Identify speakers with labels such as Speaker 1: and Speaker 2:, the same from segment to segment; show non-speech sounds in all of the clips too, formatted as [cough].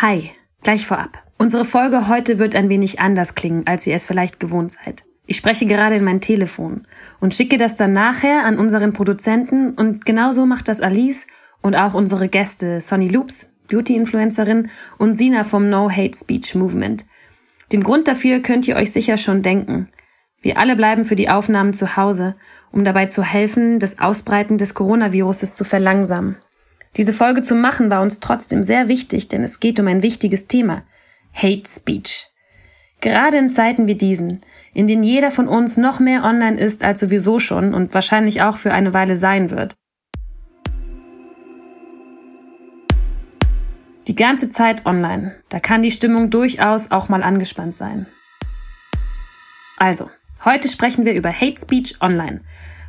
Speaker 1: Hi, gleich vorab. Unsere Folge heute wird ein wenig anders klingen, als ihr es vielleicht gewohnt seid. Ich spreche gerade in mein Telefon und schicke das dann nachher an unseren Produzenten und genauso macht das Alice und auch unsere Gäste Sonny Loops, Beauty-Influencerin und Sina vom No Hate Speech Movement. Den Grund dafür könnt ihr euch sicher schon denken. Wir alle bleiben für die Aufnahmen zu Hause, um dabei zu helfen, das Ausbreiten des Coronaviruses zu verlangsamen. Diese Folge zu machen war uns trotzdem sehr wichtig, denn es geht um ein wichtiges Thema. Hate Speech. Gerade in Zeiten wie diesen, in denen jeder von uns noch mehr online ist als sowieso schon und wahrscheinlich auch für eine Weile sein wird. Die ganze Zeit online, da kann die Stimmung durchaus auch mal angespannt sein. Also, heute sprechen wir über Hate Speech online.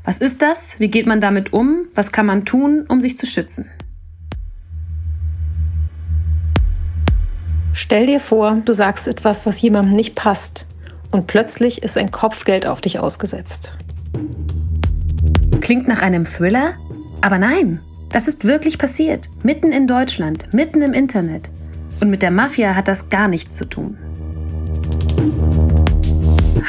Speaker 1: Was ist das? Wie geht man damit um? Was kann man tun, um sich zu schützen?
Speaker 2: Stell dir vor, du sagst etwas, was jemandem nicht passt, und plötzlich ist ein Kopfgeld auf dich ausgesetzt.
Speaker 1: Klingt nach einem Thriller? Aber nein, das ist wirklich passiert. Mitten in Deutschland, mitten im Internet. Und mit der Mafia hat das gar nichts zu tun.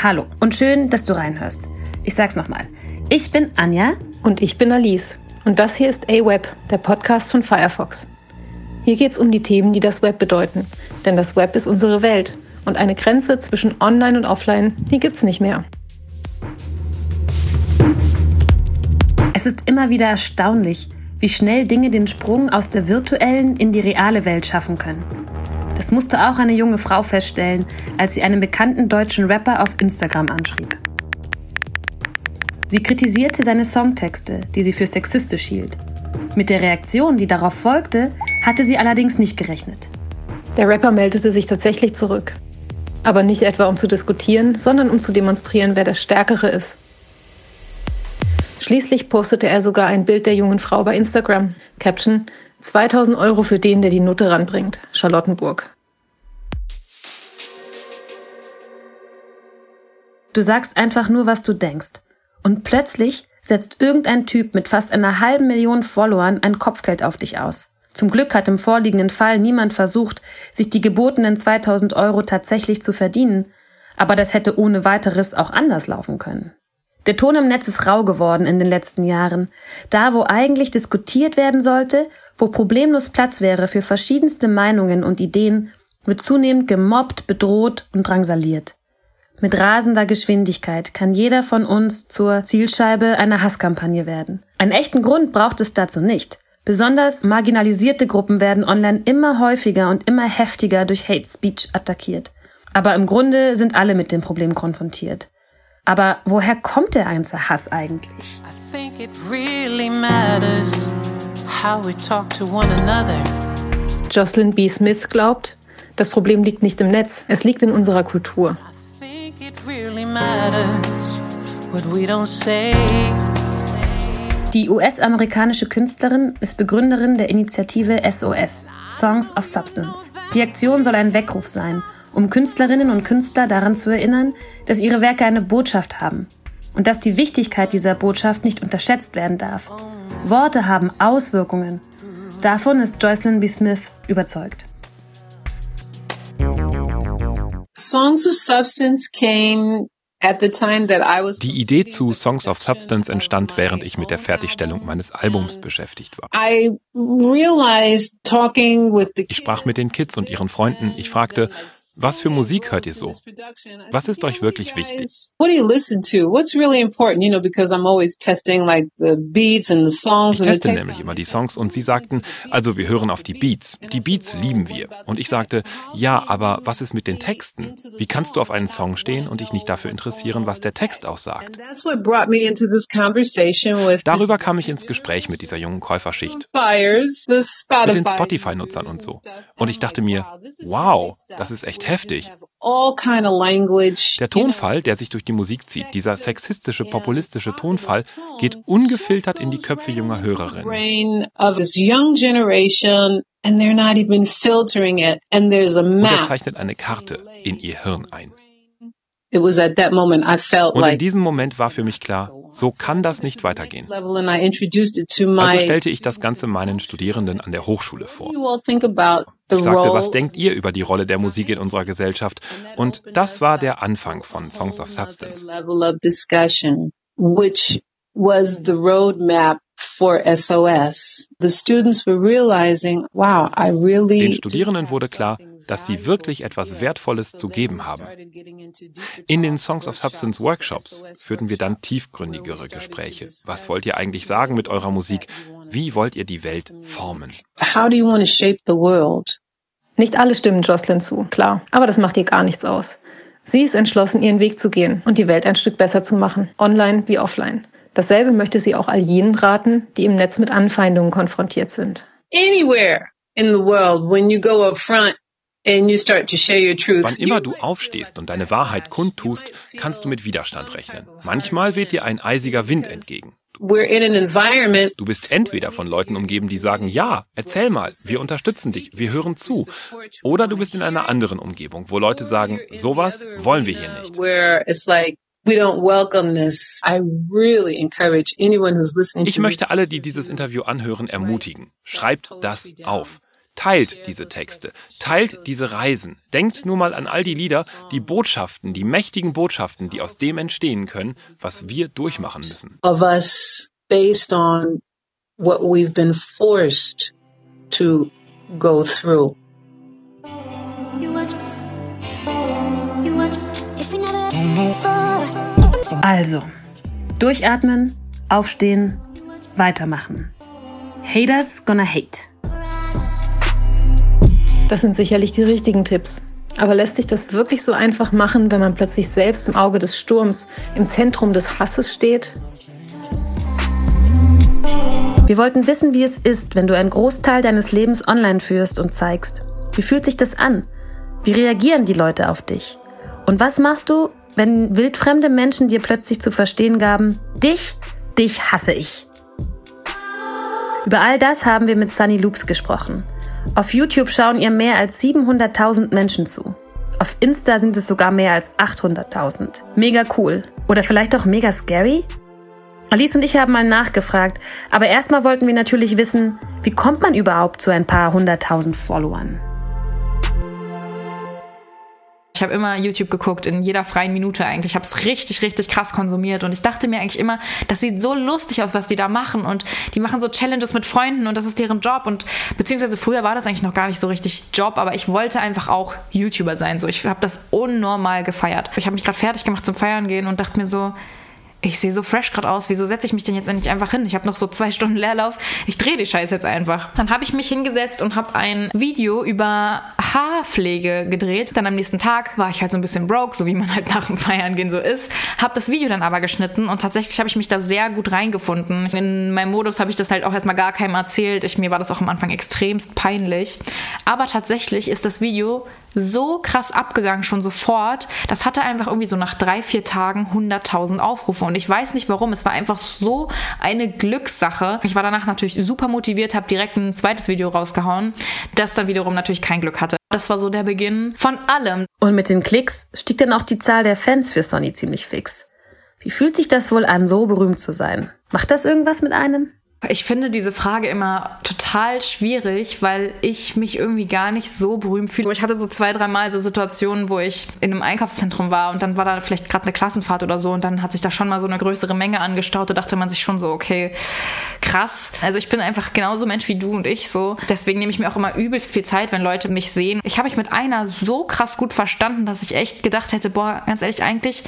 Speaker 1: Hallo und schön, dass du reinhörst. Ich sag's nochmal. Ich bin Anja.
Speaker 2: Und ich bin Alice. Und das hier ist A-Web, der Podcast von Firefox. Hier geht es um die Themen, die das Web bedeuten. Denn das Web ist unsere Welt. Und eine Grenze zwischen Online und Offline, die gibt's nicht mehr.
Speaker 1: Es ist immer wieder erstaunlich, wie schnell Dinge den Sprung aus der virtuellen in die reale Welt schaffen können. Das musste auch eine junge Frau feststellen, als sie einen bekannten deutschen Rapper auf Instagram anschrieb. Sie kritisierte seine Songtexte, die sie für sexistisch hielt. Mit der Reaktion, die darauf folgte, hatte sie allerdings nicht gerechnet.
Speaker 2: Der Rapper meldete sich tatsächlich zurück. Aber nicht etwa um zu diskutieren, sondern um zu demonstrieren, wer der Stärkere ist. Schließlich postete er sogar ein Bild der jungen Frau bei Instagram. Caption: 2000 Euro für den, der die Note ranbringt. Charlottenburg.
Speaker 1: Du sagst einfach nur, was du denkst. Und plötzlich setzt irgendein Typ mit fast einer halben Million Followern ein Kopfgeld auf dich aus. Zum Glück hat im vorliegenden Fall niemand versucht, sich die gebotenen 2000 Euro tatsächlich zu verdienen, aber das hätte ohne weiteres auch anders laufen können. Der Ton im Netz ist rau geworden in den letzten Jahren. Da, wo eigentlich diskutiert werden sollte, wo problemlos Platz wäre für verschiedenste Meinungen und Ideen, wird zunehmend gemobbt, bedroht und drangsaliert. Mit rasender Geschwindigkeit kann jeder von uns zur Zielscheibe einer Hasskampagne werden. Einen echten Grund braucht es dazu nicht. Besonders marginalisierte Gruppen werden online immer häufiger und immer heftiger durch Hate Speech attackiert. Aber im Grunde sind alle mit dem Problem konfrontiert. Aber woher kommt der ganze Hass eigentlich? Really
Speaker 2: Jocelyn B. Smith glaubt, das Problem liegt nicht im Netz, es liegt in unserer Kultur.
Speaker 1: Die US-amerikanische Künstlerin ist Begründerin der Initiative SOS, Songs of Substance. Die Aktion soll ein Weckruf sein, um Künstlerinnen und Künstler daran zu erinnern, dass ihre Werke eine Botschaft haben und dass die Wichtigkeit dieser Botschaft nicht unterschätzt werden darf. Worte haben Auswirkungen. Davon ist Joycelyn B. Smith überzeugt.
Speaker 3: Songs of Substance came
Speaker 4: die Idee zu Songs of Substance entstand, während ich mit der Fertigstellung meines Albums beschäftigt war. Ich sprach mit den Kids und ihren Freunden. Ich fragte, was für Musik hört ihr so? Was ist euch wirklich wichtig? Ich teste nämlich immer die Songs und sie sagten, also wir hören auf die Beats. Die Beats lieben wir. Und ich sagte, ja, aber was ist mit den Texten? Wie kannst du auf einen Song stehen und dich nicht dafür interessieren, was der Text auch sagt? Darüber kam ich ins Gespräch mit dieser jungen Käuferschicht. Mit den Spotify-Nutzern und so. Und ich dachte mir, wow, das ist echt heftig. Der Tonfall, der sich durch die Musik zieht, dieser sexistische, populistische Tonfall, geht ungefiltert in die Köpfe junger Hörerinnen. Und er zeichnet eine Karte in ihr Hirn ein. Und in diesem Moment war für mich klar, So kann das nicht weitergehen. Also stellte ich das Ganze meinen Studierenden an der Hochschule vor. Ich sagte, was denkt ihr über die Rolle der Musik in unserer Gesellschaft? Und das war der Anfang von Songs of Substance. was the roadmap for SOS. The students were realizing, wow, I really Den Studierenden wurde klar, dass sie wirklich etwas Wertvolles zu geben haben. In den Songs of Substance Workshops führten wir dann tiefgründigere Gespräche. Was wollt ihr eigentlich sagen mit eurer Musik? Wie wollt ihr die Welt formen? How do you want to shape the world?
Speaker 2: Nicht alle stimmen Jocelyn zu, klar, aber das macht ihr gar nichts aus. Sie ist entschlossen, ihren Weg zu gehen und die Welt ein Stück besser zu machen, online wie offline. Dasselbe möchte sie auch all jenen raten, die im Netz mit Anfeindungen konfrontiert sind. Anywhere in the world, when you go up front
Speaker 4: Wann immer du aufstehst und deine Wahrheit kundtust, kannst du mit Widerstand rechnen. Manchmal weht dir ein eisiger Wind entgegen. Du bist entweder von Leuten umgeben, die sagen, ja, erzähl mal, wir unterstützen dich, wir hören zu. Oder du bist in einer anderen Umgebung, wo Leute sagen, sowas wollen wir hier nicht. Ich möchte alle, die dieses Interview anhören, ermutigen. Schreibt das auf. Teilt diese Texte, teilt diese Reisen. Denkt nur mal an all die Lieder, die Botschaften, die mächtigen Botschaften, die aus dem entstehen können, was wir durchmachen müssen. Of us based on what we've been forced to go through.
Speaker 1: Also, durchatmen, aufstehen, weitermachen. Haters gonna hate.
Speaker 2: Das sind sicherlich die richtigen Tipps. Aber lässt sich das wirklich so einfach machen, wenn man plötzlich selbst im Auge des Sturms, im Zentrum des Hasses steht?
Speaker 1: Wir wollten wissen, wie es ist, wenn du einen Großteil deines Lebens online führst und zeigst. Wie fühlt sich das an? Wie reagieren die Leute auf dich? Und was machst du, wenn wildfremde Menschen dir plötzlich zu verstehen gaben, dich, dich hasse ich? Über all das haben wir mit Sunny Loops gesprochen. Auf YouTube schauen ihr mehr als 700.000 Menschen zu. Auf Insta sind es sogar mehr als 800.000. Mega cool. Oder vielleicht auch mega scary? Alice und ich haben mal nachgefragt, aber erstmal wollten wir natürlich wissen, wie kommt man überhaupt zu ein paar hunderttausend Followern?
Speaker 5: Ich habe immer YouTube geguckt, in jeder freien Minute eigentlich. Ich habe es richtig, richtig krass konsumiert. Und ich dachte mir eigentlich immer, das sieht so lustig aus, was die da machen. Und die machen so Challenges mit Freunden und das ist deren Job. Und beziehungsweise früher war das eigentlich noch gar nicht so richtig Job, aber ich wollte einfach auch YouTuber sein. So, ich habe das unnormal gefeiert. Ich habe mich gerade fertig gemacht zum Feiern gehen und dachte mir so, ich sehe so fresh gerade aus, wieso setze ich mich denn jetzt endlich einfach hin? Ich habe noch so zwei [laughs] Stunden Leerlauf, ich drehe die Scheiße jetzt einfach. Dann habe ich mich hingesetzt und habe ein Video über Haarpflege gedreht. Dann am nächsten Tag war ich halt so ein bisschen broke, so wie man halt nach dem Feiern gehen so ist. Habe das Video dann aber geschnitten und tatsächlich habe ich mich da sehr gut reingefunden. In meinem Modus habe ich das halt auch erstmal gar keinem erzählt. Ich, mir war das auch am Anfang extremst peinlich. Aber tatsächlich ist das Video so krass abgegangen schon sofort. Das hatte einfach irgendwie so nach drei, vier Tagen 100.000 Aufrufe und ich weiß nicht warum. Es war einfach so eine Glückssache. Ich war danach natürlich super motiviert, habe direkt ein zweites Video rausgehauen, das dann wiederum natürlich kein Glück hatte. Das war so der Beginn von allem.
Speaker 1: Und mit den Klicks stieg dann auch die Zahl der Fans für Sonny ziemlich fix. Wie fühlt sich das wohl an, so berühmt zu sein? Macht das irgendwas mit einem?
Speaker 5: Ich finde diese Frage immer total schwierig, weil ich mich irgendwie gar nicht so berühmt fühle. Ich hatte so zwei, dreimal so Situationen, wo ich in einem Einkaufszentrum war und dann war da vielleicht gerade eine Klassenfahrt oder so und dann hat sich da schon mal so eine größere Menge angestaut. Da dachte man sich schon so, okay, krass. Also ich bin einfach genauso Mensch wie du und ich so. Deswegen nehme ich mir auch immer übelst viel Zeit, wenn Leute mich sehen. Ich habe mich mit einer so krass gut verstanden, dass ich echt gedacht hätte, boah, ganz ehrlich, eigentlich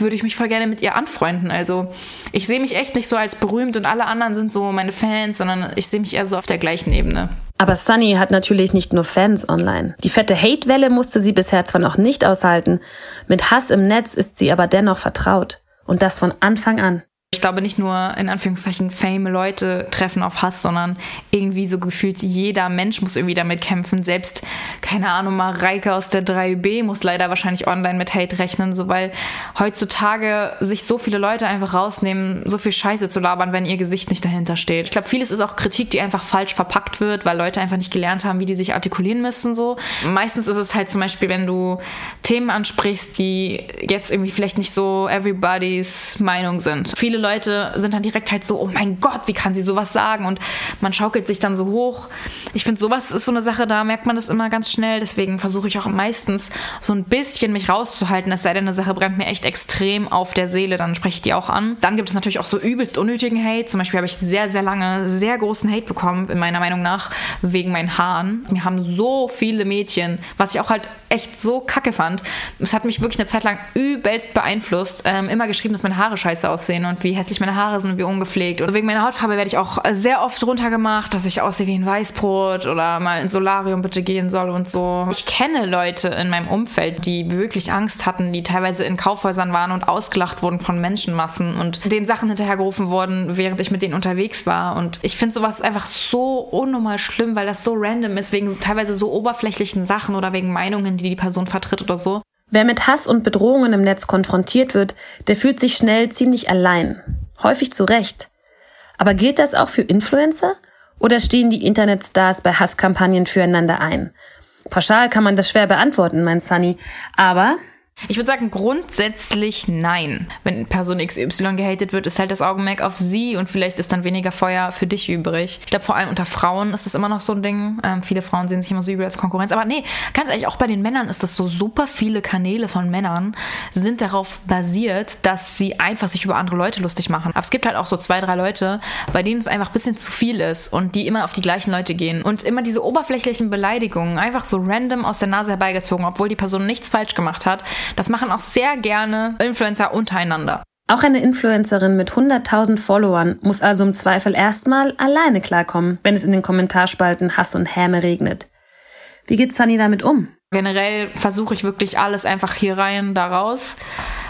Speaker 5: würde ich mich voll gerne mit ihr anfreunden. Also ich sehe mich echt nicht so als berühmt und alle anderen sind so meine Fans, sondern ich sehe mich eher so auf der gleichen Ebene.
Speaker 1: Aber Sunny hat natürlich nicht nur Fans online. Die fette Hate-Welle musste sie bisher zwar noch nicht aushalten, mit Hass im Netz ist sie aber dennoch vertraut. Und das von Anfang an.
Speaker 5: Ich glaube nicht nur in Anführungszeichen fame Leute treffen auf Hass, sondern irgendwie so gefühlt jeder Mensch muss irgendwie damit kämpfen. Selbst, keine Ahnung, mal aus der 3B muss leider wahrscheinlich online mit Hate rechnen, so weil heutzutage sich so viele Leute einfach rausnehmen, so viel Scheiße zu labern, wenn ihr Gesicht nicht dahinter steht. Ich glaube, vieles ist auch Kritik, die einfach falsch verpackt wird, weil Leute einfach nicht gelernt haben, wie die sich artikulieren müssen, so. Meistens ist es halt zum Beispiel, wenn du Themen ansprichst, die jetzt irgendwie vielleicht nicht so everybody's Meinung sind. Viele viele Leute sind dann direkt halt so, oh mein Gott, wie kann sie sowas sagen? Und man schaukelt sich dann so hoch. Ich finde, sowas ist so eine Sache, da merkt man das immer ganz schnell. Deswegen versuche ich auch meistens so ein bisschen mich rauszuhalten. Es sei denn, eine Sache brennt mir echt extrem auf der Seele, dann spreche ich die auch an. Dann gibt es natürlich auch so übelst unnötigen Hate. Zum Beispiel habe ich sehr, sehr lange sehr großen Hate bekommen, in meiner Meinung nach, wegen meinen Haaren. Mir haben so viele Mädchen, was ich auch halt echt so kacke fand. Es hat mich wirklich eine Zeit lang übelst beeinflusst. Ähm, immer geschrieben, dass meine Haare scheiße aussehen und wie hässlich meine Haare sind und wie ungepflegt. Und wegen meiner Hautfarbe werde ich auch sehr oft runtergemacht, dass ich aussehe wie ein Weißbrot oder mal ins Solarium bitte gehen soll und so. Ich kenne Leute in meinem Umfeld, die wirklich Angst hatten, die teilweise in Kaufhäusern waren und ausgelacht wurden von Menschenmassen und den Sachen hinterhergerufen wurden, während ich mit denen unterwegs war. Und ich finde sowas einfach so unnormal schlimm, weil das so random ist, wegen teilweise so oberflächlichen Sachen oder wegen Meinungen, die die Person vertritt oder so.
Speaker 1: Wer mit Hass und Bedrohungen im Netz konfrontiert wird, der fühlt sich schnell ziemlich allein. Häufig zu Recht. Aber gilt das auch für Influencer? Oder stehen die Internetstars bei Hasskampagnen füreinander ein? Pauschal kann man das schwer beantworten, mein Sunny. Aber
Speaker 5: ich würde sagen, grundsätzlich nein. Wenn Person XY gehatet wird, ist halt das Augenmerk auf sie und vielleicht ist dann weniger Feuer für dich übrig. Ich glaube, vor allem unter Frauen ist das immer noch so ein Ding. Ähm, viele Frauen sehen sich immer so übel als Konkurrenz. Aber nee, ganz ehrlich, auch bei den Männern ist das so super viele Kanäle von Männern sind darauf basiert, dass sie einfach sich über andere Leute lustig machen. Aber es gibt halt auch so zwei, drei Leute, bei denen es einfach ein bisschen zu viel ist und die immer auf die gleichen Leute gehen. Und immer diese oberflächlichen Beleidigungen einfach so random aus der Nase herbeigezogen, obwohl die Person nichts falsch gemacht hat das machen auch sehr gerne Influencer untereinander.
Speaker 1: Auch eine Influencerin mit 100.000 Followern muss also im Zweifel erstmal alleine klarkommen, wenn es in den Kommentarspalten Hass und Häme regnet. Wie geht Sunny damit um?
Speaker 5: Generell versuche ich wirklich alles einfach hier rein, da raus.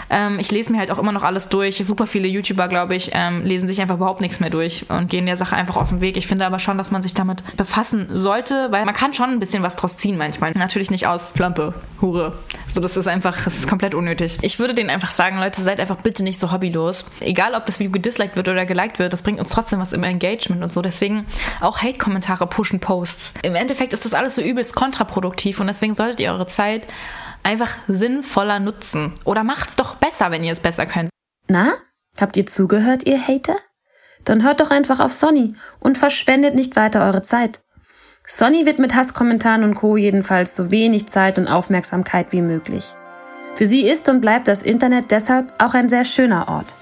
Speaker 5: Ähm, ich lese mir halt auch immer noch alles durch. Super viele YouTuber, glaube ich, ähm, lesen sich einfach überhaupt nichts mehr durch und gehen der Sache einfach aus dem Weg. Ich finde aber schon, dass man sich damit befassen sollte, weil man kann schon ein bisschen was draus ziehen manchmal. Natürlich nicht aus Plampe, Hure. So, das ist einfach, das ist komplett unnötig. Ich würde denen einfach sagen, Leute, seid einfach bitte nicht so hobbylos. Egal, ob das Video gedisliked wird oder geliked wird, das bringt uns trotzdem was im Engagement und so. Deswegen auch Hate-Kommentare pushen Posts. Im Endeffekt ist das alles so übelst kontraproduktiv und deswegen solltet ihr eure Zeit einfach sinnvoller nutzen. Oder macht's doch besser, wenn ihr es besser könnt.
Speaker 1: Na, habt ihr zugehört, ihr Hater? Dann hört doch einfach auf Sonny und verschwendet nicht weiter eure Zeit. Sonny wird mit Hasskommentaren und Co. jedenfalls so wenig Zeit und Aufmerksamkeit wie möglich. Für sie ist und bleibt das Internet deshalb auch ein sehr schöner Ort.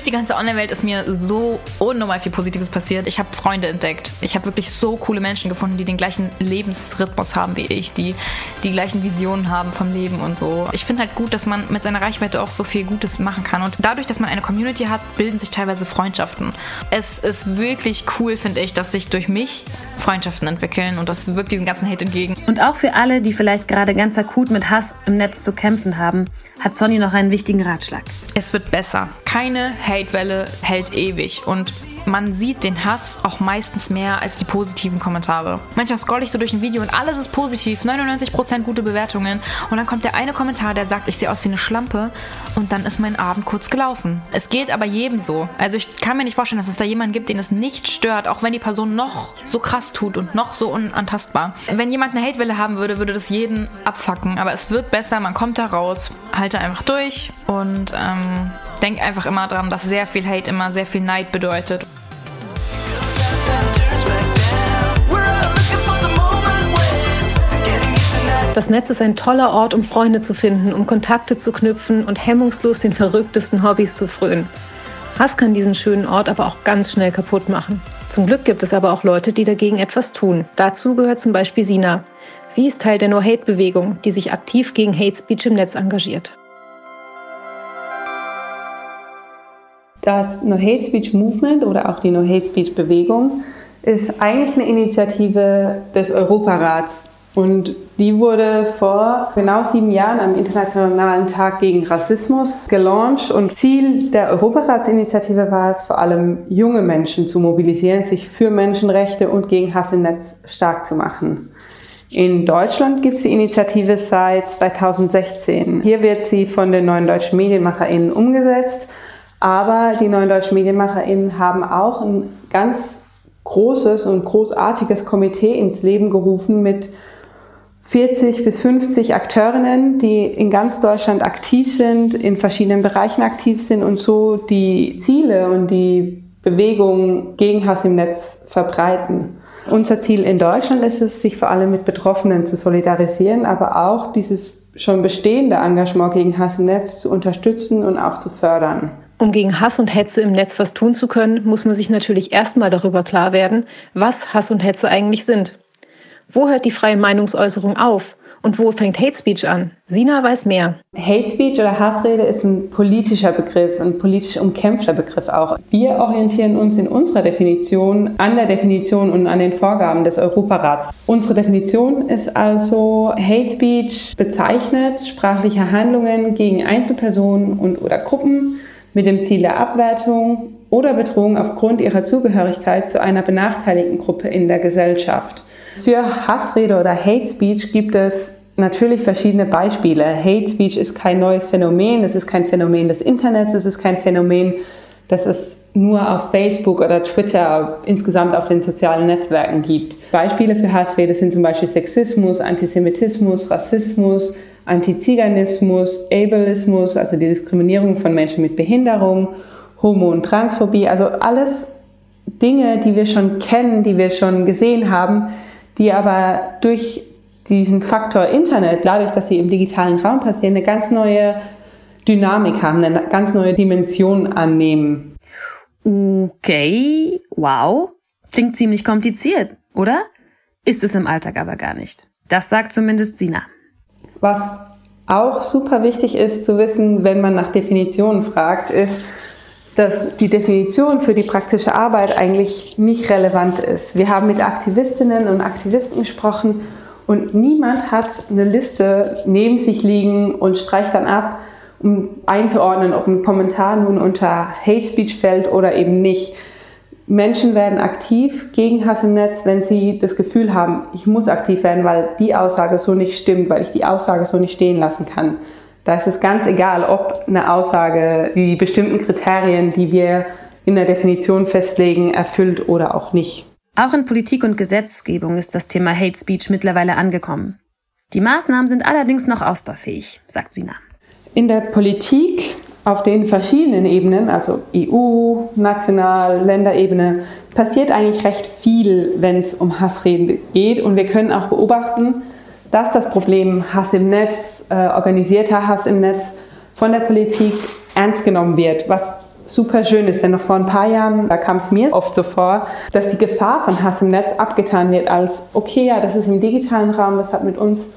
Speaker 5: Durch die ganze Online-Welt ist mir so unnormal viel Positives passiert. Ich habe Freunde entdeckt. Ich habe wirklich so coole Menschen gefunden, die den gleichen Lebensrhythmus haben wie ich, die die gleichen Visionen haben vom Leben und so. Ich finde halt gut, dass man mit seiner Reichweite auch so viel Gutes machen kann. Und dadurch, dass man eine Community hat, bilden sich teilweise Freundschaften. Es ist wirklich cool, finde ich, dass sich durch mich Freundschaften entwickeln und das wirkt diesen ganzen Hate entgegen.
Speaker 1: Und auch für alle, die vielleicht gerade ganz akut mit Hass im Netz zu kämpfen haben, hat Sonny noch einen wichtigen Ratschlag.
Speaker 5: Es wird besser. Keine Hatewelle hält ewig und man sieht den Hass auch meistens mehr als die positiven Kommentare. Manchmal scroll ich so durch ein Video und alles ist positiv, 99% gute Bewertungen und dann kommt der eine Kommentar, der sagt, ich sehe aus wie eine Schlampe und dann ist mein Abend kurz gelaufen. Es geht aber jedem so. Also ich kann mir nicht vorstellen, dass es da jemanden gibt, den es nicht stört, auch wenn die Person noch so krass tut und noch so unantastbar. Wenn jemand eine Hatewelle haben würde, würde das jeden abfacken, aber es wird besser, man kommt da raus, halte einfach durch und ähm, denk einfach immer dran, dass sehr viel Hate immer sehr viel Neid bedeutet.
Speaker 2: Das Netz ist ein toller Ort, um Freunde zu finden, um Kontakte zu knüpfen und hemmungslos den verrücktesten Hobbys zu frönen. Hass kann diesen schönen Ort aber auch ganz schnell kaputt machen. Zum Glück gibt es aber auch Leute, die dagegen etwas tun. Dazu gehört zum Beispiel Sina. Sie ist Teil der No-Hate-Bewegung, die sich aktiv gegen Hate Speech im Netz engagiert.
Speaker 6: Das No Hate Speech Movement oder auch die No Hate Speech Bewegung ist eigentlich eine Initiative des Europarats und die wurde vor genau sieben Jahren am Internationalen Tag gegen Rassismus gelauncht. Und Ziel der Europaratsinitiative war es, vor allem junge Menschen zu mobilisieren, sich für Menschenrechte und gegen Hass im Netz stark zu machen. In Deutschland gibt es die Initiative seit 2016. Hier wird sie von den neuen deutschen MedienmacherInnen umgesetzt. Aber die neuen deutschen MedienmacherInnen haben auch ein ganz großes und großartiges Komitee ins Leben gerufen mit 40 bis 50 Akteurinnen, die in ganz Deutschland aktiv sind, in verschiedenen Bereichen aktiv sind und so die Ziele und die Bewegung gegen Hass im Netz verbreiten. Unser Ziel in Deutschland ist es, sich vor allem mit Betroffenen zu solidarisieren, aber auch dieses schon bestehende Engagement gegen Hass im Netz zu unterstützen und auch zu fördern.
Speaker 2: Um gegen Hass und Hetze im Netz was tun zu können, muss man sich natürlich erstmal darüber klar werden, was Hass und Hetze eigentlich sind. Wo hört die freie Meinungsäußerung auf? Und wo fängt Hate Speech an? Sina weiß mehr.
Speaker 6: Hate Speech oder Hassrede ist ein politischer Begriff, ein politisch umkämpfter Begriff auch. Wir orientieren uns in unserer Definition an der Definition und an den Vorgaben des Europarats. Unsere Definition ist also Hate Speech bezeichnet sprachliche Handlungen gegen Einzelpersonen und oder Gruppen mit dem Ziel der Abwertung oder Bedrohung aufgrund ihrer Zugehörigkeit zu einer benachteiligten Gruppe in der Gesellschaft. Für Hassrede oder Hate Speech gibt es natürlich verschiedene Beispiele. Hate Speech ist kein neues Phänomen, es ist kein Phänomen des Internets, es ist kein Phänomen, das es nur auf Facebook oder Twitter insgesamt auf den sozialen Netzwerken gibt. Beispiele für Hassrede sind zum Beispiel Sexismus, Antisemitismus, Rassismus, Antiziganismus, Ableismus, also die Diskriminierung von Menschen mit Behinderung, Homo- und Transphobie, also alles Dinge, die wir schon kennen, die wir schon gesehen haben, die aber durch diesen Faktor Internet, dadurch, dass sie im digitalen Raum passieren, eine ganz neue Dynamik haben, eine ganz neue Dimension annehmen.
Speaker 1: Okay, wow. Klingt ziemlich kompliziert, oder? Ist es im Alltag aber gar nicht. Das sagt zumindest Sina.
Speaker 6: Was auch super wichtig ist zu wissen, wenn man nach Definitionen fragt, ist, dass die Definition für die praktische Arbeit eigentlich nicht relevant ist. Wir haben mit Aktivistinnen und Aktivisten gesprochen und niemand hat eine Liste neben sich liegen und streicht dann ab, um einzuordnen, ob ein Kommentar nun unter Hate Speech fällt oder eben nicht. Menschen werden aktiv gegen Hass im Netz, wenn sie das Gefühl haben, ich muss aktiv werden, weil die Aussage so nicht stimmt, weil ich die Aussage so nicht stehen lassen kann. Da ist es ganz egal, ob eine Aussage die bestimmten Kriterien, die wir in der Definition festlegen, erfüllt oder auch nicht.
Speaker 1: Auch in Politik und Gesetzgebung ist das Thema Hate Speech mittlerweile angekommen. Die Maßnahmen sind allerdings noch ausbaufähig, sagt Sina.
Speaker 6: In der Politik auf den verschiedenen Ebenen, also EU, national, Länderebene, passiert eigentlich recht viel, wenn es um Hassreden geht. Und wir können auch beobachten, dass das Problem Hass im Netz, äh, organisierter Hass im Netz von der Politik ernst genommen wird, was super schön ist, denn noch vor ein paar Jahren, da kam es mir oft so vor, dass die Gefahr von Hass im Netz abgetan wird als, okay, ja, das ist im digitalen Raum, das hat mit uns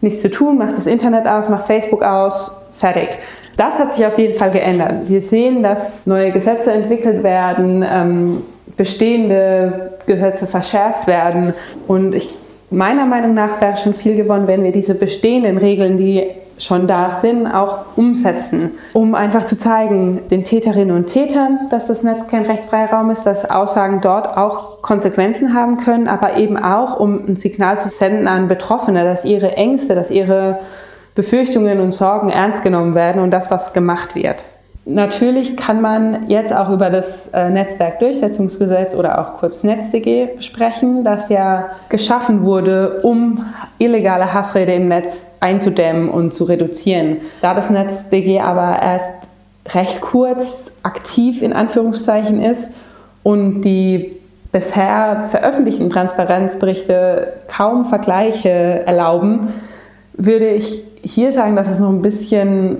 Speaker 6: nichts zu tun, macht das Internet aus, macht Facebook aus, fertig. Das hat sich auf jeden Fall geändert. Wir sehen, dass neue Gesetze entwickelt werden, ähm, bestehende Gesetze verschärft werden und ich meiner Meinung nach wäre schon viel gewonnen, wenn wir diese bestehenden Regeln, die schon da sind, auch umsetzen, um einfach zu zeigen, den Täterinnen und Tätern, dass das Netz kein rechtsfreier Raum ist, dass Aussagen dort auch Konsequenzen haben können, aber eben auch, um ein Signal zu senden an Betroffene, dass ihre Ängste, dass ihre Befürchtungen und Sorgen ernst genommen werden und das, was gemacht wird. Natürlich kann man jetzt auch über das äh, Netzwerkdurchsetzungsgesetz oder auch kurz NetzDG sprechen, das ja geschaffen wurde, um illegale Hassrede im Netz einzudämmen und zu reduzieren. Da das NetzDG aber erst recht kurz aktiv in Anführungszeichen ist und die bisher veröffentlichten Transparenzberichte kaum Vergleiche erlauben, würde ich hier sagen, dass es noch ein bisschen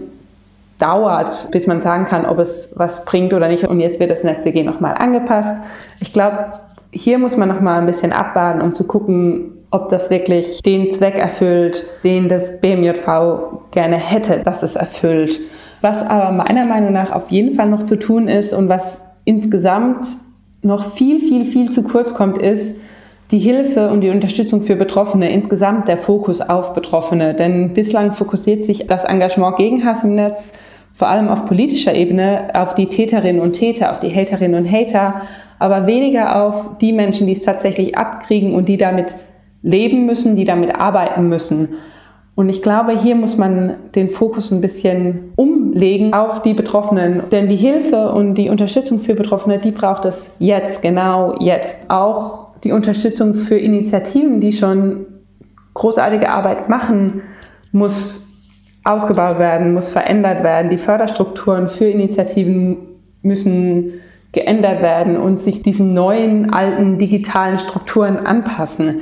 Speaker 6: dauert, bis man sagen kann, ob es was bringt oder nicht. Und jetzt wird das NetzDG nochmal angepasst. Ich glaube, hier muss man nochmal ein bisschen abwarten, um zu gucken, ob das wirklich den Zweck erfüllt, den das BMJV gerne hätte, dass es erfüllt. Was aber meiner Meinung nach auf jeden Fall noch zu tun ist und was insgesamt noch viel, viel, viel zu kurz kommt, ist die Hilfe und die Unterstützung für Betroffene, insgesamt der Fokus auf Betroffene. Denn bislang fokussiert sich das Engagement gegen Hass im Netz vor allem auf politischer Ebene auf die Täterinnen und Täter, auf die Haterinnen und Hater, aber weniger auf die Menschen, die es tatsächlich abkriegen und die damit leben müssen, die damit arbeiten müssen. Und ich glaube, hier muss man den Fokus ein bisschen umlegen auf die Betroffenen. Denn die Hilfe und die Unterstützung für Betroffene, die braucht es jetzt, genau jetzt. Auch die Unterstützung für Initiativen, die schon großartige Arbeit machen, muss ausgebaut werden, muss verändert werden. Die Förderstrukturen für Initiativen müssen geändert werden und sich diesen neuen, alten digitalen Strukturen anpassen.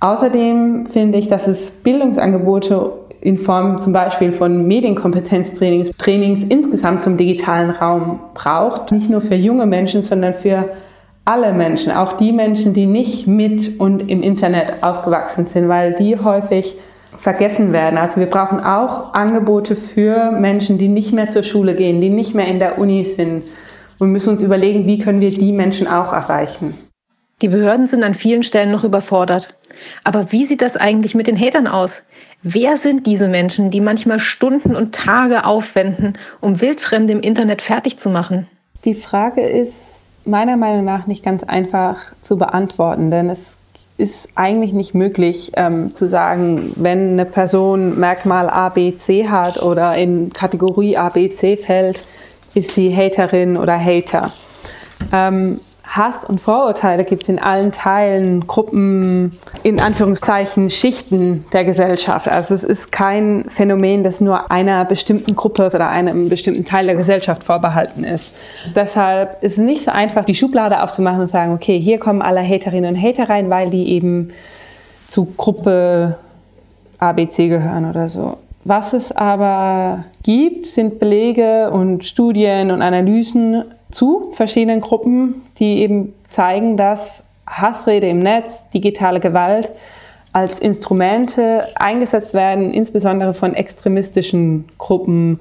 Speaker 6: Außerdem finde ich, dass es Bildungsangebote in Form zum Beispiel von Medienkompetenztrainings, Trainings insgesamt zum digitalen Raum braucht. Nicht nur für junge Menschen, sondern für alle Menschen, auch die Menschen, die nicht mit und im Internet aufgewachsen sind, weil die häufig vergessen werden. Also wir brauchen auch Angebote für Menschen, die nicht mehr zur Schule gehen, die nicht mehr in der Uni sind und müssen uns überlegen, wie können wir die Menschen auch erreichen.
Speaker 2: Die Behörden sind an vielen Stellen noch überfordert. Aber wie sieht das eigentlich mit den Hatern aus? Wer sind diese Menschen, die manchmal Stunden und Tage aufwenden, um Wildfremde im Internet fertig zu machen?
Speaker 6: Die Frage ist meiner Meinung nach nicht ganz einfach zu beantworten, denn es ist eigentlich nicht möglich ähm, zu sagen, wenn eine Person Merkmal A, B, C hat oder in Kategorie A, B, C fällt, ist sie Haterin oder Hater. Ähm, Hass und Vorurteile gibt es in allen Teilen, Gruppen, in Anführungszeichen Schichten der Gesellschaft. Also es ist kein Phänomen, das nur einer bestimmten Gruppe oder einem bestimmten Teil der Gesellschaft vorbehalten ist. Deshalb ist es nicht so einfach, die Schublade aufzumachen und sagen, okay, hier kommen alle Haterinnen und Hater rein, weil die eben zu Gruppe ABC gehören oder so. Was es aber gibt, sind Belege und Studien und Analysen zu verschiedenen Gruppen, die eben zeigen, dass Hassrede im Netz, digitale Gewalt als Instrumente eingesetzt werden, insbesondere von extremistischen Gruppen,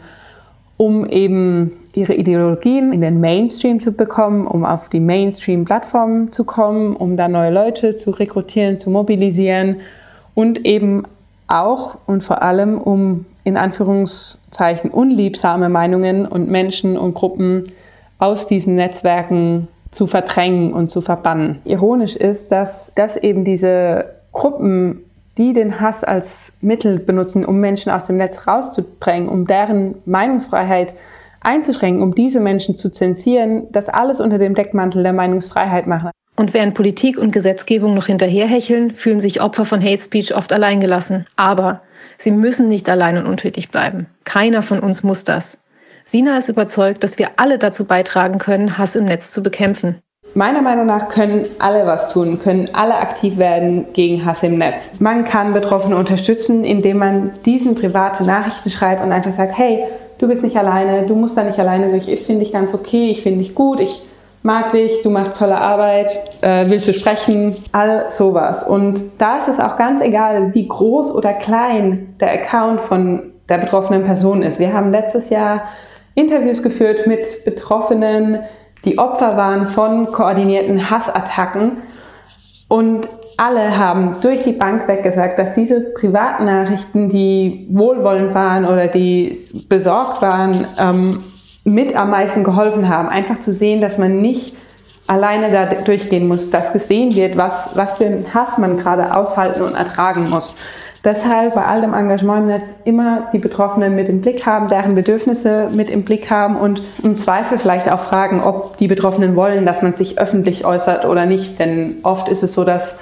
Speaker 6: um eben ihre Ideologien in den Mainstream zu bekommen, um auf die Mainstream-Plattformen zu kommen, um da neue Leute zu rekrutieren, zu mobilisieren und eben auch und vor allem, um in Anführungszeichen unliebsame Meinungen und Menschen und Gruppen aus diesen Netzwerken zu verdrängen und zu verbannen. Ironisch ist, dass, dass eben diese Gruppen, die den Hass als Mittel benutzen, um Menschen aus dem Netz rauszudrängen, um deren Meinungsfreiheit einzuschränken, um diese Menschen zu zensieren, das alles unter dem Deckmantel der Meinungsfreiheit machen.
Speaker 2: Und während Politik und Gesetzgebung noch hinterherhecheln, fühlen sich Opfer von Hate Speech oft alleingelassen. Aber sie müssen nicht allein und untätig bleiben. Keiner von uns muss das. Sina ist überzeugt, dass wir alle dazu beitragen können, Hass im Netz zu bekämpfen.
Speaker 6: Meiner Meinung nach können alle was tun, können alle aktiv werden gegen Hass im Netz. Man kann Betroffene unterstützen, indem man diesen private Nachrichten schreibt und einfach sagt, hey, du bist nicht alleine, du musst da nicht alleine durch, ich finde dich ganz okay, ich finde dich gut, ich mag dich, du machst tolle Arbeit, äh, willst du sprechen, all sowas. Und da ist es auch ganz egal, wie groß oder klein der Account von der betroffenen Person ist. Wir haben letztes Jahr Interviews geführt mit Betroffenen, die Opfer waren von koordinierten Hassattacken. Und alle haben durch die Bank weg gesagt, dass diese Privatnachrichten, die wohlwollend waren oder die besorgt waren, ähm, mit am meisten geholfen haben. Einfach zu sehen, dass man nicht alleine da durchgehen muss, dass gesehen wird, was, was für einen Hass man gerade aushalten und ertragen muss. Deshalb bei all dem Engagement im Netz immer die Betroffenen mit im Blick haben, deren Bedürfnisse mit im Blick haben und im Zweifel vielleicht auch fragen, ob die Betroffenen wollen, dass man sich öffentlich äußert oder nicht. Denn oft ist es so, dass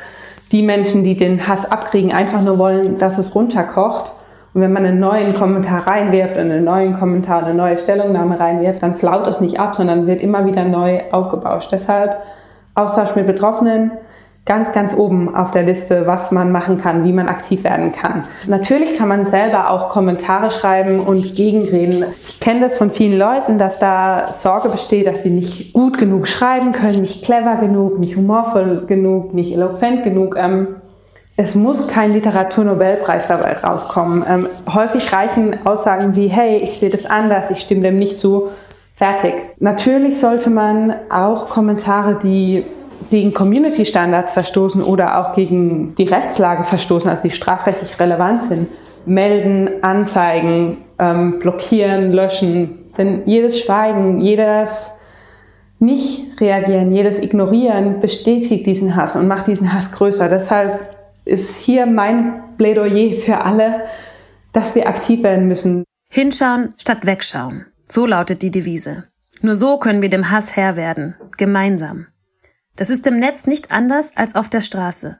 Speaker 6: die Menschen, die den Hass abkriegen, einfach nur wollen, dass es runterkocht. Und wenn man einen neuen Kommentar reinwirft, einen neuen Kommentar, eine neue Stellungnahme reinwirft, dann flaut es nicht ab, sondern wird immer wieder neu aufgebauscht. Deshalb Austausch mit Betroffenen, ganz, ganz oben auf der Liste, was man machen kann, wie man aktiv werden kann. Natürlich kann man selber auch Kommentare schreiben und gegenreden. Ich kenne das von vielen Leuten, dass da Sorge besteht, dass sie nicht gut genug schreiben können, nicht clever genug, nicht humorvoll genug, nicht eloquent genug. Ähm, es muss kein Literaturnobelpreis dabei rauskommen. Ähm, häufig reichen Aussagen wie, hey, ich sehe das anders, ich stimme dem nicht zu. Fertig. Natürlich sollte man auch Kommentare, die gegen Community-Standards verstoßen oder auch gegen die Rechtslage verstoßen, also die strafrechtlich relevant sind, melden, anzeigen, ähm, blockieren, löschen. Denn jedes Schweigen, jedes Nicht-Reagieren, jedes Ignorieren bestätigt diesen Hass und macht diesen Hass größer. Deshalb ist hier mein Plädoyer für alle, dass wir aktiv werden müssen.
Speaker 1: Hinschauen statt wegschauen. So lautet die Devise. Nur so können wir dem Hass Herr werden. Gemeinsam. Das ist im Netz nicht anders als auf der Straße.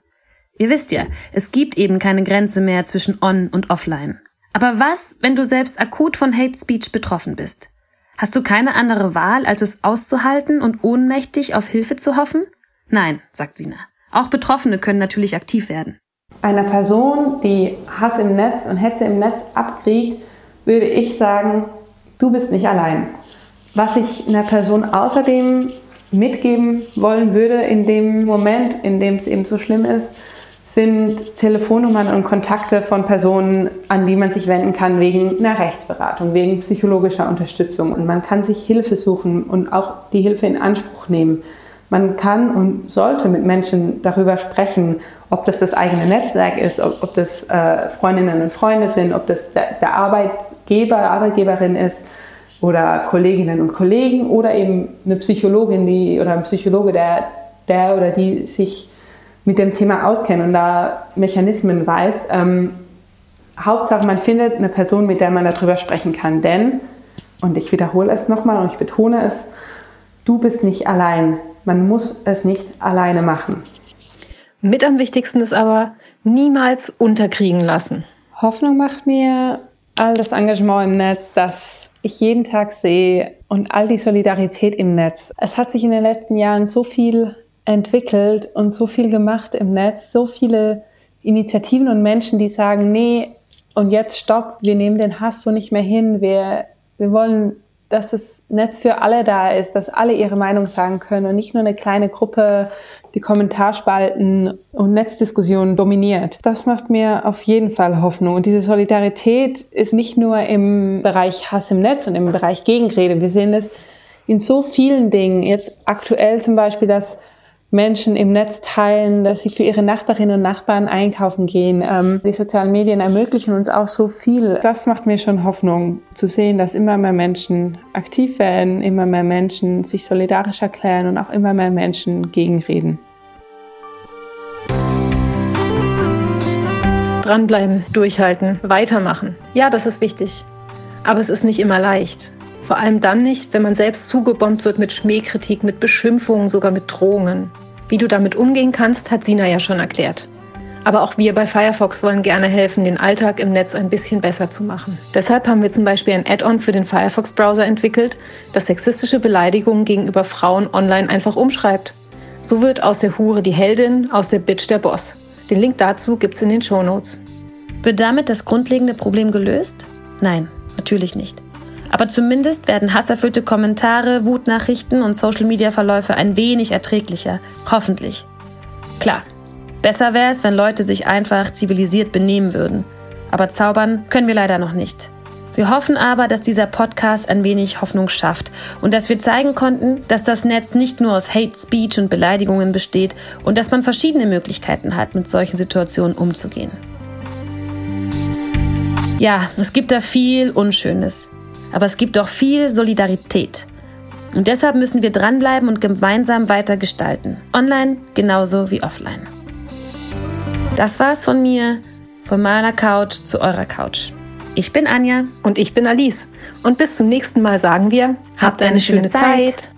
Speaker 1: Ihr wisst ja, es gibt eben keine Grenze mehr zwischen on und offline. Aber was, wenn du selbst akut von Hate Speech betroffen bist? Hast du keine andere Wahl, als es auszuhalten und ohnmächtig auf Hilfe zu hoffen? Nein, sagt Sina. Auch Betroffene können natürlich aktiv werden.
Speaker 6: Einer Person, die Hass im Netz und Hetze im Netz abkriegt, würde ich sagen, du bist nicht allein. Was ich einer Person außerdem mitgeben wollen würde in dem Moment, in dem es eben so schlimm ist, sind Telefonnummern und Kontakte von Personen, an die man sich wenden kann wegen einer Rechtsberatung, wegen psychologischer Unterstützung. Und man kann sich Hilfe suchen und auch die Hilfe in Anspruch nehmen. Man kann und sollte mit Menschen darüber sprechen, ob das das eigene Netzwerk ist, ob, ob das äh, Freundinnen und Freunde sind, ob das der, der Arbeitgeber, Arbeitgeberin ist oder Kolleginnen und Kollegen oder eben eine Psychologin die, oder ein Psychologe, der, der oder die sich mit dem Thema auskennt und da Mechanismen weiß. Ähm, Hauptsache, man findet eine Person, mit der man darüber sprechen kann. Denn, und ich wiederhole es nochmal und ich betone es, du bist nicht allein. Man muss es nicht alleine machen.
Speaker 2: Mit am wichtigsten ist aber, niemals unterkriegen lassen.
Speaker 6: Hoffnung macht mir all das Engagement im Netz, das ich jeden Tag sehe und all die Solidarität im Netz. Es hat sich in den letzten Jahren so viel entwickelt und so viel gemacht im Netz, so viele Initiativen und Menschen, die sagen, nee, und jetzt stopp, wir nehmen den Hass so nicht mehr hin, wir, wir wollen, dass das Netz für alle da ist, dass alle ihre Meinung sagen können und nicht nur eine kleine Gruppe die Kommentarspalten und Netzdiskussionen dominiert. Das macht mir auf jeden Fall Hoffnung. Und diese Solidarität ist nicht nur im Bereich Hass im Netz und im Bereich Gegenrede. Wir sehen es in so vielen Dingen. Jetzt aktuell zum Beispiel, dass Menschen im Netz teilen, dass sie für ihre Nachbarinnen und Nachbarn einkaufen gehen. Ähm, die sozialen Medien ermöglichen uns auch so viel. Das macht mir schon Hoffnung zu sehen, dass immer mehr Menschen aktiv werden, immer mehr Menschen sich solidarisch erklären und auch immer mehr Menschen gegenreden.
Speaker 2: Dranbleiben, durchhalten, weitermachen. Ja, das ist wichtig. Aber es ist nicht immer leicht. Vor allem dann nicht, wenn man selbst zugebombt wird mit Schmähkritik, mit Beschimpfungen, sogar mit Drohungen. Wie du damit umgehen kannst, hat Sina ja schon erklärt. Aber auch wir bei Firefox wollen gerne helfen, den Alltag im Netz ein bisschen besser zu machen. Deshalb haben wir zum Beispiel ein Add-on für den Firefox-Browser entwickelt, das sexistische Beleidigungen gegenüber Frauen online einfach umschreibt. So wird aus der Hure die Heldin, aus der Bitch der Boss. Den Link dazu gibt's in den Show Notes.
Speaker 1: Wird damit das grundlegende Problem gelöst? Nein, natürlich nicht. Aber zumindest werden hasserfüllte Kommentare, Wutnachrichten und Social-Media-Verläufe ein wenig erträglicher. Hoffentlich. Klar, besser wäre es, wenn Leute sich einfach zivilisiert benehmen würden. Aber zaubern können wir leider noch nicht. Wir hoffen aber, dass dieser Podcast ein wenig Hoffnung schafft und dass wir zeigen konnten, dass das Netz nicht nur aus Hate Speech und Beleidigungen besteht und dass man verschiedene Möglichkeiten hat, mit solchen Situationen umzugehen. Ja, es gibt da viel Unschönes. Aber es gibt auch viel Solidarität. Und deshalb müssen wir dranbleiben und gemeinsam weiter gestalten. Online genauso wie offline. Das war's von mir, von meiner Couch zu eurer Couch. Ich bin Anja.
Speaker 2: Und ich bin Alice. Und bis zum nächsten Mal sagen wir, habt, eine, eine, schöne, schöne Zeit. Zeit.